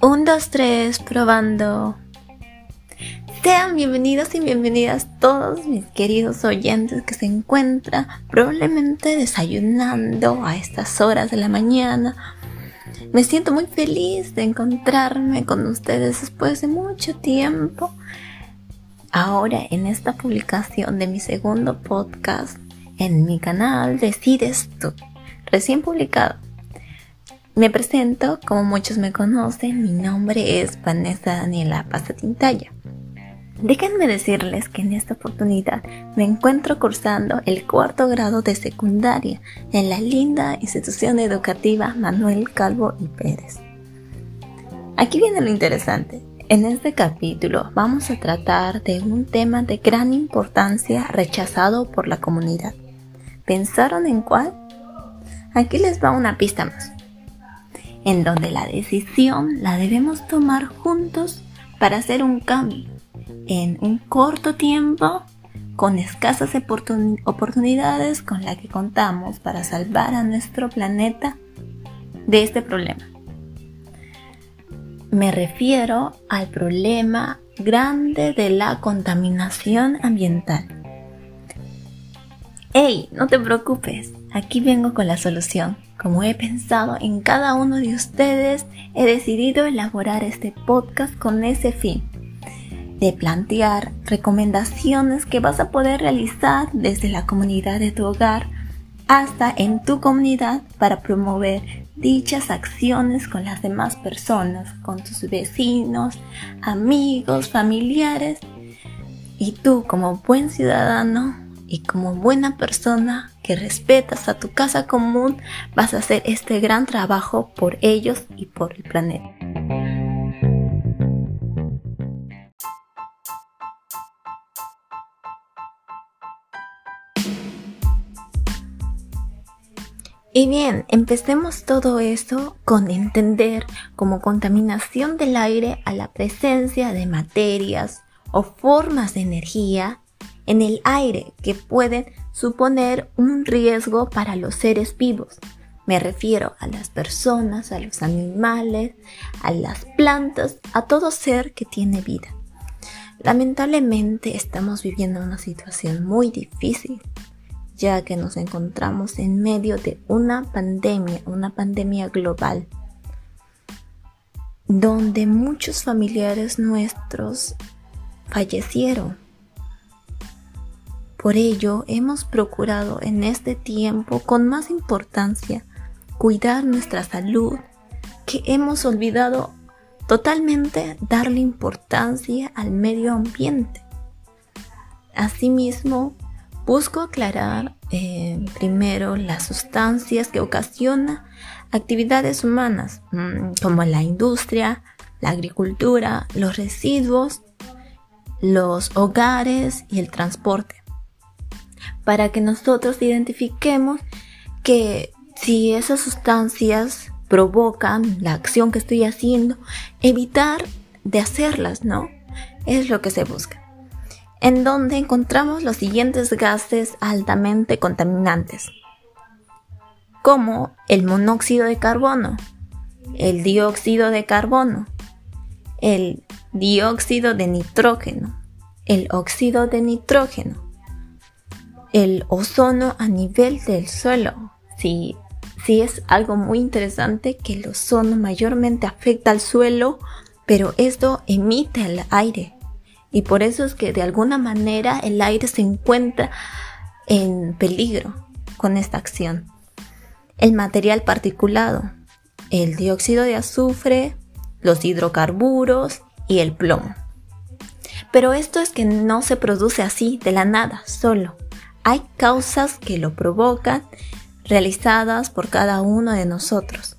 Un, dos, tres, probando. Sean bienvenidos y bienvenidas todos mis queridos oyentes que se encuentran probablemente desayunando a estas horas de la mañana. Me siento muy feliz de encontrarme con ustedes después de mucho tiempo. Ahora en esta publicación de mi segundo podcast en mi canal Decides tú, recién publicado. Me presento, como muchos me conocen, mi nombre es Vanessa Daniela Pasatintaya. Déjenme decirles que en esta oportunidad me encuentro cursando el cuarto grado de secundaria en la linda institución educativa Manuel Calvo y Pérez. Aquí viene lo interesante. En este capítulo vamos a tratar de un tema de gran importancia rechazado por la comunidad. ¿Pensaron en cuál? Aquí les va una pista más en donde la decisión la debemos tomar juntos para hacer un cambio en un corto tiempo con escasas oportunidades con la que contamos para salvar a nuestro planeta de este problema. Me refiero al problema grande de la contaminación ambiental. ¡Hey! No te preocupes, aquí vengo con la solución. Como he pensado en cada uno de ustedes, he decidido elaborar este podcast con ese fin, de plantear recomendaciones que vas a poder realizar desde la comunidad de tu hogar hasta en tu comunidad para promover dichas acciones con las demás personas, con tus vecinos, amigos, familiares. Y tú como buen ciudadano y como buena persona que respetas a tu casa común, vas a hacer este gran trabajo por ellos y por el planeta. Y bien, empecemos todo esto con entender como contaminación del aire a la presencia de materias o formas de energía en el aire que pueden suponer un riesgo para los seres vivos. Me refiero a las personas, a los animales, a las plantas, a todo ser que tiene vida. Lamentablemente estamos viviendo una situación muy difícil, ya que nos encontramos en medio de una pandemia, una pandemia global, donde muchos familiares nuestros fallecieron por ello, hemos procurado en este tiempo con más importancia cuidar nuestra salud, que hemos olvidado totalmente darle importancia al medio ambiente. Asimismo, busco aclarar eh, primero las sustancias que ocasionan actividades humanas, mm, como la industria, la agricultura, los residuos, los hogares y el transporte para que nosotros identifiquemos que si esas sustancias provocan la acción que estoy haciendo, evitar de hacerlas, ¿no? Es lo que se busca. En donde encontramos los siguientes gases altamente contaminantes, como el monóxido de carbono, el dióxido de carbono, el dióxido de nitrógeno, el óxido de nitrógeno, el ozono a nivel del suelo. Sí, sí es algo muy interesante que el ozono mayormente afecta al suelo, pero esto emite el aire. Y por eso es que de alguna manera el aire se encuentra en peligro con esta acción. El material particulado, el dióxido de azufre, los hidrocarburos y el plomo. Pero esto es que no se produce así de la nada, solo hay causas que lo provocan realizadas por cada uno de nosotros.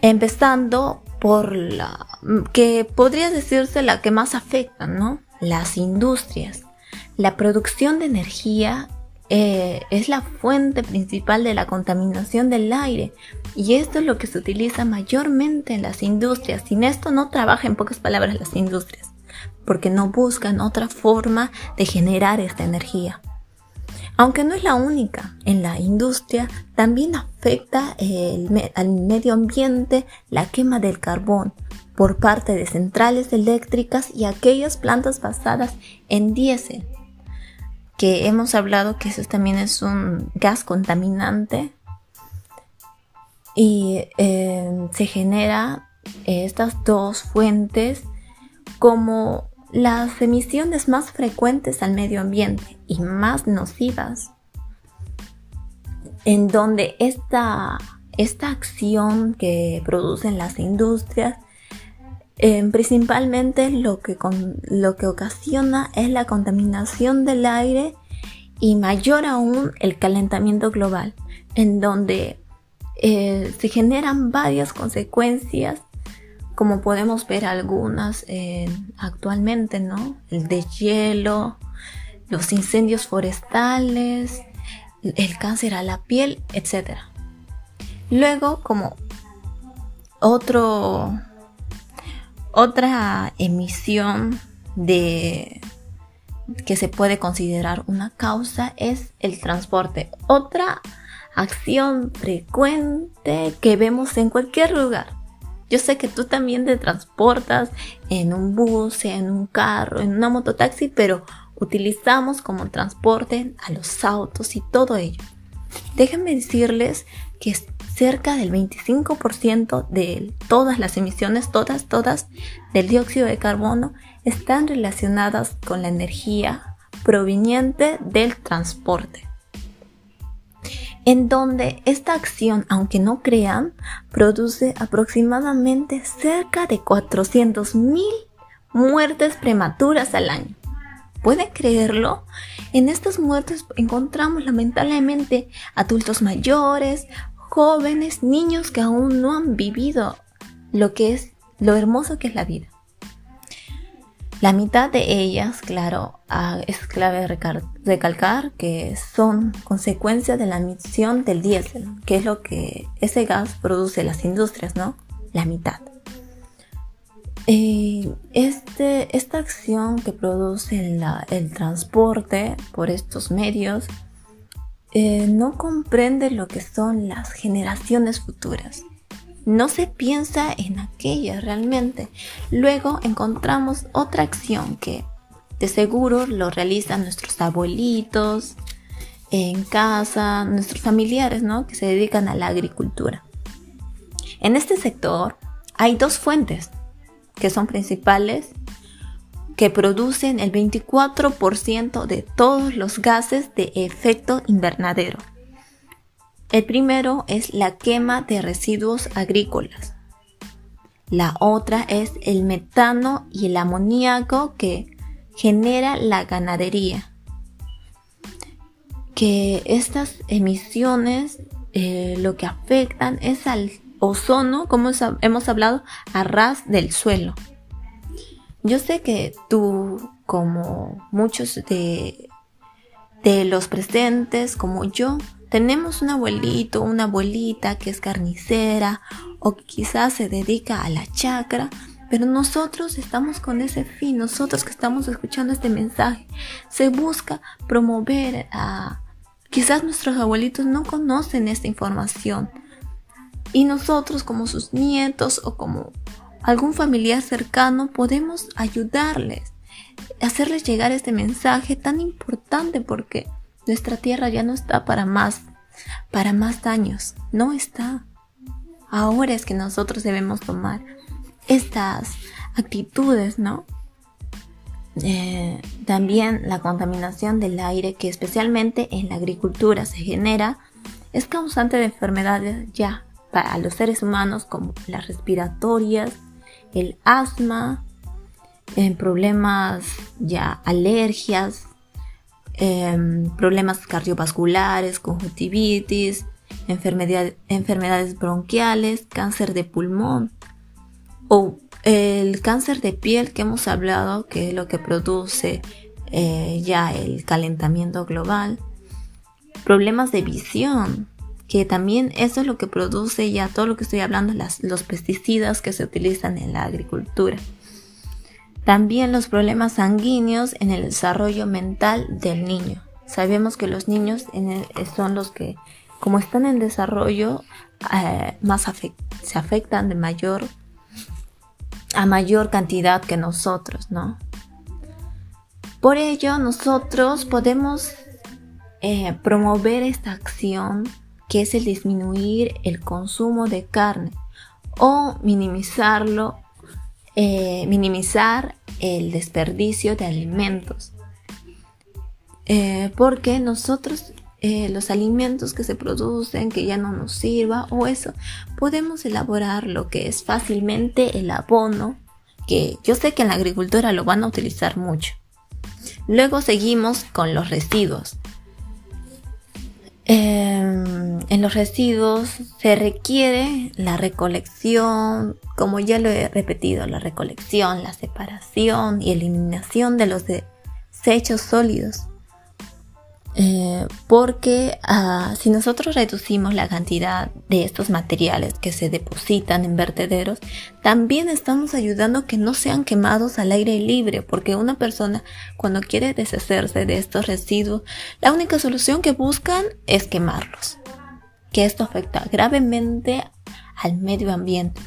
Empezando por la que podría decirse la que más afecta, ¿no? Las industrias. La producción de energía eh, es la fuente principal de la contaminación del aire y esto es lo que se utiliza mayormente en las industrias. Sin esto no trabaja en pocas palabras las industrias porque no buscan otra forma de generar esta energía. Aunque no es la única, en la industria también afecta al medio ambiente la quema del carbón por parte de centrales eléctricas y aquellas plantas basadas en diésel, que hemos hablado que eso también es un gas contaminante y eh, se genera estas dos fuentes como las emisiones más frecuentes al medio ambiente y más nocivas, en donde esta, esta acción que producen las industrias eh, principalmente lo que, lo que ocasiona es la contaminación del aire y mayor aún el calentamiento global, en donde eh, se generan varias consecuencias como podemos ver algunas eh, actualmente, ¿no? El de hielo, los incendios forestales, el cáncer a la piel, etc. Luego, como otro, otra emisión de que se puede considerar una causa es el transporte. Otra acción frecuente que vemos en cualquier lugar yo sé que tú también te transportas en un bus, en un carro, en una mototaxi, pero utilizamos como transporte a los autos y todo ello. Déjenme decirles que cerca del 25% de todas las emisiones, todas, todas, del dióxido de carbono están relacionadas con la energía proveniente del transporte en donde esta acción, aunque no crean, produce aproximadamente cerca de 400.000 muertes prematuras al año. ¿Pueden creerlo? En estas muertes encontramos lamentablemente adultos mayores, jóvenes, niños que aún no han vivido lo que es lo hermoso que es la vida. La mitad de ellas, claro, ah, es clave recalcar que son consecuencia de la emisión del diésel, que es lo que ese gas produce las industrias, ¿no? La mitad. Eh, este, esta acción que produce el transporte por estos medios eh, no comprende lo que son las generaciones futuras no se piensa en aquella realmente. Luego encontramos otra acción que de seguro lo realizan nuestros abuelitos en casa, nuestros familiares, ¿no? Que se dedican a la agricultura. En este sector hay dos fuentes que son principales que producen el 24% de todos los gases de efecto invernadero. El primero es la quema de residuos agrícolas. La otra es el metano y el amoníaco que genera la ganadería. Que estas emisiones eh, lo que afectan es al ozono, como hemos hablado, a ras del suelo. Yo sé que tú, como muchos de, de los presentes, como yo, tenemos un abuelito, una abuelita que es carnicera o quizás se dedica a la chacra, pero nosotros estamos con ese fin, nosotros que estamos escuchando este mensaje, se busca promover a... Quizás nuestros abuelitos no conocen esta información. Y nosotros como sus nietos o como algún familiar cercano podemos ayudarles, hacerles llegar este mensaje tan importante porque nuestra tierra ya no está para más, para más daños. No está. Ahora es que nosotros debemos tomar estas actitudes, ¿no? Eh, también la contaminación del aire que especialmente en la agricultura se genera es causante de enfermedades ya para los seres humanos como las respiratorias, el asma, problemas ya alergias, Em, problemas cardiovasculares, conjuntivitis, enfermedades bronquiales, cáncer de pulmón o el cáncer de piel que hemos hablado, que es lo que produce eh, ya el calentamiento global, problemas de visión, que también eso es lo que produce ya todo lo que estoy hablando, los pesticidas que se utilizan en la agricultura. También los problemas sanguíneos en el desarrollo mental del niño. Sabemos que los niños son los que, como están en desarrollo, eh, más se afectan de mayor a mayor cantidad que nosotros, ¿no? Por ello, nosotros podemos eh, promover esta acción que es el disminuir el consumo de carne o minimizarlo, eh, minimizar el desperdicio de alimentos. Eh, porque nosotros los alimentos que se producen que ya no nos sirva o eso podemos elaborar lo que es fácilmente el abono que yo sé que en la agricultura lo van a utilizar mucho luego seguimos con los residuos Em, en los residuos se requiere la recolección, como ya lo he repetido, la recolección, la separación y eliminación de los desechos sólidos. Eh, porque ah, si nosotros reducimos la cantidad de estos materiales que se depositan en vertederos, también estamos ayudando que no sean quemados al aire libre, porque una persona cuando quiere deshacerse de estos residuos, la única solución que buscan es quemarlos, que esto afecta gravemente al medio ambiente.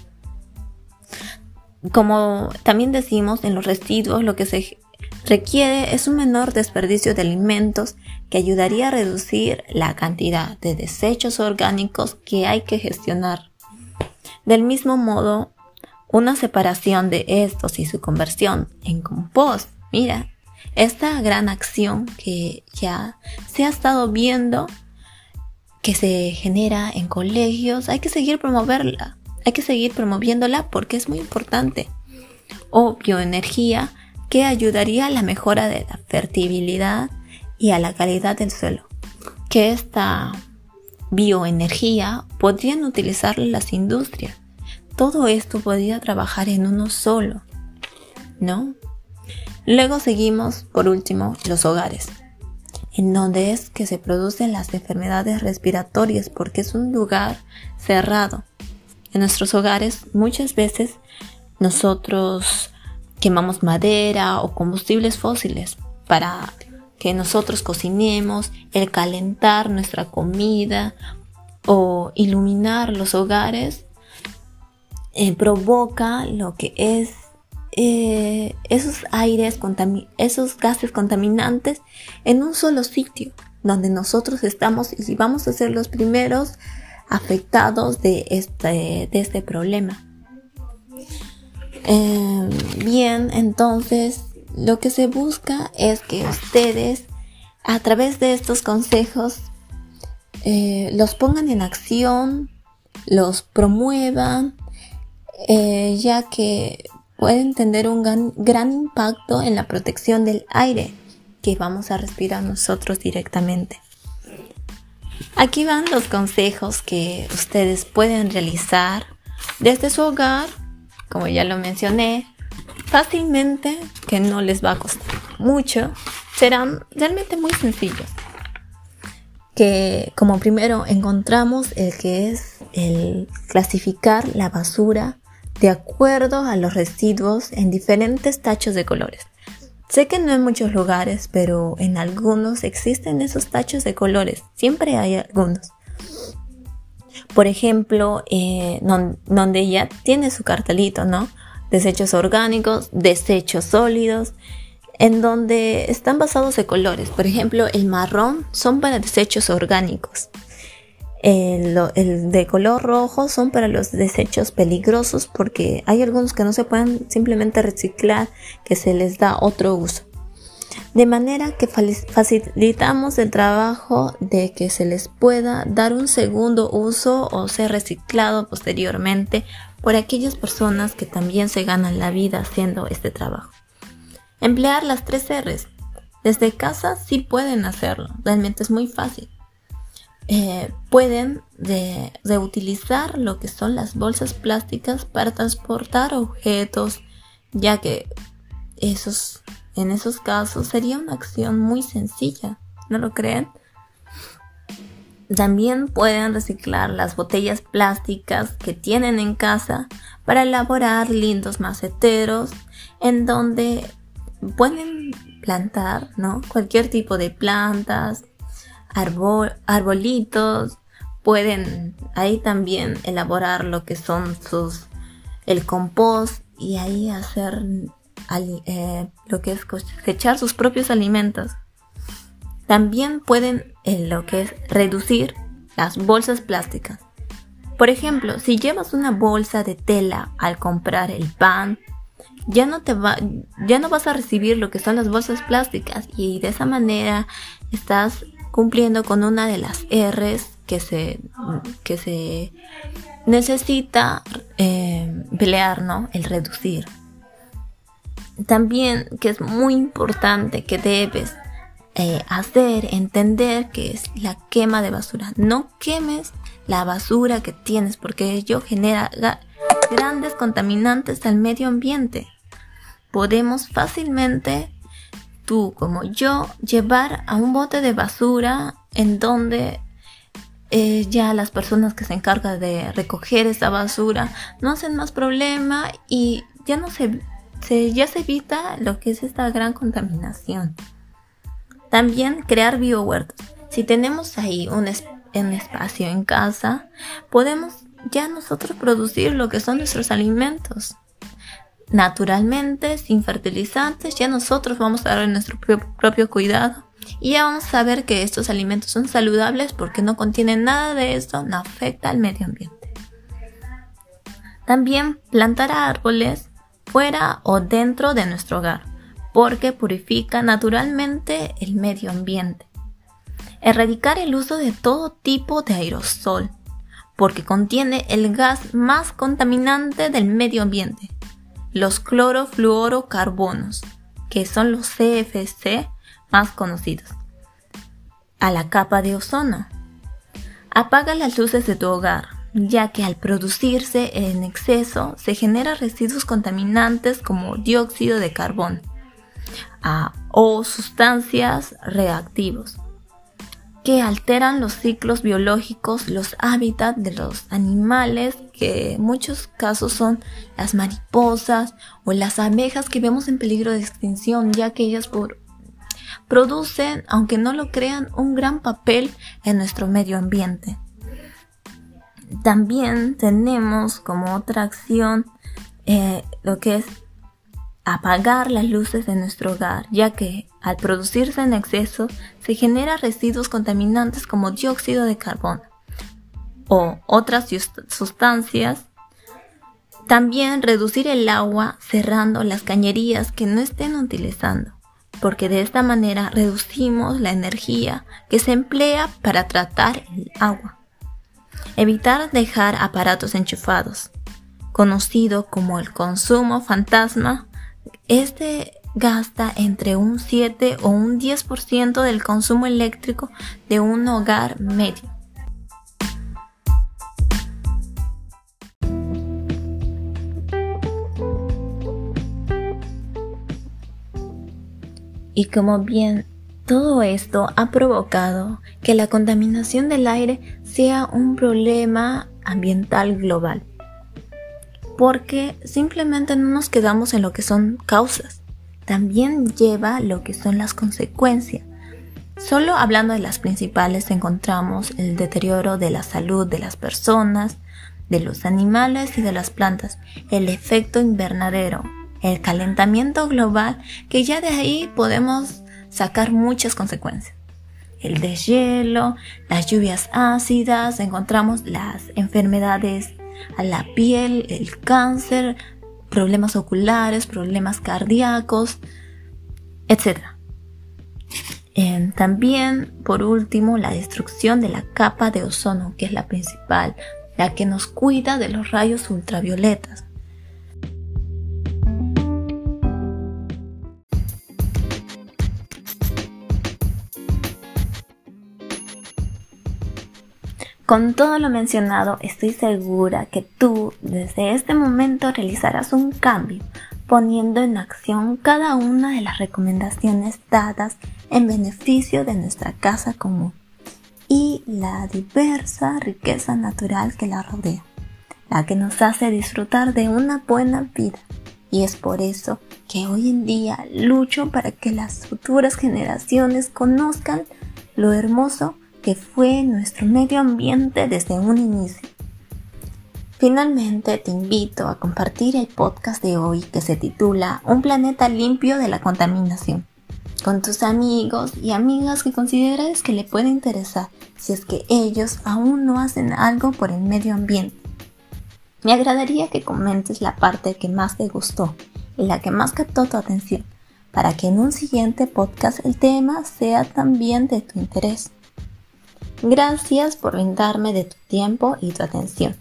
Como también decimos en los residuos, lo que se requiere es un menor desperdicio de alimentos que ayudaría a reducir la cantidad de desechos orgánicos que hay que gestionar. Del mismo modo, una separación de estos y su conversión en compost, mira, esta gran acción que ya se ha estado viendo que se genera en colegios, hay que seguir promoverla, hay que seguir promoviéndola porque es muy importante. O bioenergía que ayudaría a la mejora de la fertilidad y a la calidad del suelo. Que esta bioenergía podrían utilizar las industrias. Todo esto podría trabajar en uno solo, ¿no? Luego seguimos, por último, los hogares, en donde es que se producen las enfermedades respiratorias porque es un lugar cerrado. En nuestros hogares muchas veces nosotros quemamos madera o combustibles fósiles para que nosotros cocinemos, el calentar nuestra comida o iluminar los hogares eh, provoca lo que es eh, esos aires, esos gases contaminantes en un solo sitio donde nosotros estamos y vamos a ser los primeros afectados de este, de este problema. Em, bien, entonces lo que se busca es que ustedes a través de estos consejos eh, los pongan en acción, los promuevan, eh, ya que pueden tener un gran, gran impacto en la protección del aire que vamos a respirar nosotros directamente. Aquí van los consejos que ustedes pueden realizar desde su hogar como ya lo mencioné, fácilmente, que no les va a costar mucho, serán realmente muy sencillos. Que como primero encontramos el que es el clasificar la basura de acuerdo a los residuos en diferentes tachos de colores. Sé que no en muchos lugares, pero en algunos existen esos tachos de colores. Siempre hay algunos por ejemplo, eh, donde ya tiene su cartelito, ¿no? Desechos orgánicos, desechos sólidos, en donde están basados de colores. Por ejemplo, el marrón son para desechos orgánicos. El, de color rojo son para los desechos peligrosos porque hay algunos que no se pueden simplemente reciclar, que se les da otro uso de manera que facilitamos el trabajo de que se les pueda dar un segundo uso o ser reciclado posteriormente por aquellas personas que también se ganan la vida haciendo este trabajo. Emplear las tres R's. Desde casa sí pueden hacerlo, realmente es muy fácil. Eh, pueden reutilizar lo que son las bolsas plásticas para transportar objetos, ya que esos en esos casos sería una acción muy sencilla, ¿no lo creen? También pueden reciclar las botellas plásticas que tienen en casa para elaborar lindos maceteros en donde pueden plantar, ¿no? Cualquier tipo de plantas, arbolitos, pueden ahí también elaborar lo que son sus, el compost y ahí hacer eh, lo que es cosechar sus propios alimentos. También pueden eh, lo que es reducir las bolsas plásticas. Por ejemplo, si llevas una bolsa de tela al comprar el pan, ya no te va, ya no vas a recibir lo que son las bolsas plásticas y de esa manera estás cumpliendo con una de las R's que se, que se necesita eh, pelear, ¿no? El reducir. También que es muy importante que debes eh, hacer, entender que es la quema de basura. No quemes la basura que tienes porque ello genera grandes contaminantes al medio ambiente. Podemos fácilmente, tú como yo, llevar a un bote de basura en donde eh, ya las personas que se encargan de recoger esa basura no hacen más problema y ya no se, ya se evita lo que es esta gran contaminación. También crear biohuertos. Si tenemos ahí un, espacio en casa, podemos ya nosotros producir lo que son nuestros alimentos. Naturalmente, sin fertilizantes, ya nosotros vamos a dar nuestro propio cuidado. Y ya vamos a ver que estos alimentos son saludables porque no contienen nada de esto, no afecta al medio ambiente. También plantar árboles fuera o dentro de nuestro hogar porque purifica naturalmente el medio ambiente. Erradicar el uso de todo tipo de aerosol, porque contiene el gas más contaminante del medio ambiente, los clorofluorocarbonos, que son los CFC más conocidos. A la capa de ozono. Apaga las luces de tu hogar, ya que al producirse en exceso se generan residuos contaminantes como dióxido de carbono o sustancias reactivos que alteran los ciclos biológicos, los hábitats de los animales, que en muchos casos son las mariposas o las abejas que vemos en peligro de extinción, ya que ellas producen, aunque no lo crean, un gran papel en nuestro medio ambiente. También tenemos como otra acción eh, lo que es apagar las luces de nuestro hogar, ya que al producirse en exceso se generan residuos contaminantes como dióxido de carbono o otras sustancias. También reducir el agua cerrando las cañerías que no estén utilizando, porque de esta manera reducimos la energía que se emplea para tratar el agua. Evitar dejar aparatos enchufados, conocido como el consumo fantasma este gasta entre un 7 o un 10% del consumo eléctrico de un hogar medio. Y como bien todo esto ha provocado que la contaminación del aire sea un problema ambiental global porque simplemente no nos quedamos en lo que son causas, también lleva lo que son las consecuencias. Solo hablando de las principales encontramos el deterioro de la salud de las personas, de los animales y de las plantas, el efecto invernadero, el calentamiento global, que ya de ahí podemos sacar muchas consecuencias. El deshielo, las lluvias ácidas, encontramos las enfermedades a la piel, el cáncer, problemas oculares, problemas cardíacos, etc. Eh, también, por último, la destrucción de la capa de ozono, que es la principal, la que nos cuida de los rayos ultravioletas. Con todo lo mencionado, estoy segura que tú desde este momento realizarás un cambio, poniendo en acción cada una de las recomendaciones dadas en beneficio de nuestra casa común y la diversa riqueza natural que la rodea, la que nos hace disfrutar de una buena vida. Y es por eso que hoy en día lucho para que las futuras generaciones conozcan lo hermoso que fue nuestro medio ambiente desde un inicio. Finalmente te invito a compartir el podcast de hoy que se titula Un planeta limpio de la contaminación con tus amigos y amigas que consideres que le puede interesar si es que ellos aún no hacen algo por el medio ambiente. Me agradaría que comentes la parte que más te gustó y la que más captó tu atención, para que en un siguiente podcast el tema sea también de tu interés. Gracias por brindarme de tu tiempo y tu atención.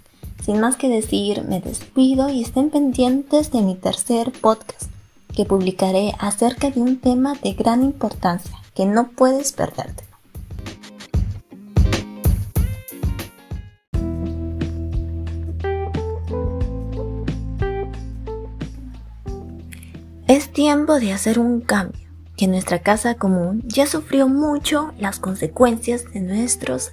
Sin más que decir, me despido y estén pendientes de mi tercer podcast, que publicaré acerca de un tema de gran importancia que no puedes perderte. Es tiempo de hacer un cambio, que nuestra casa común ya sufrió mucho las consecuencias de nuestros.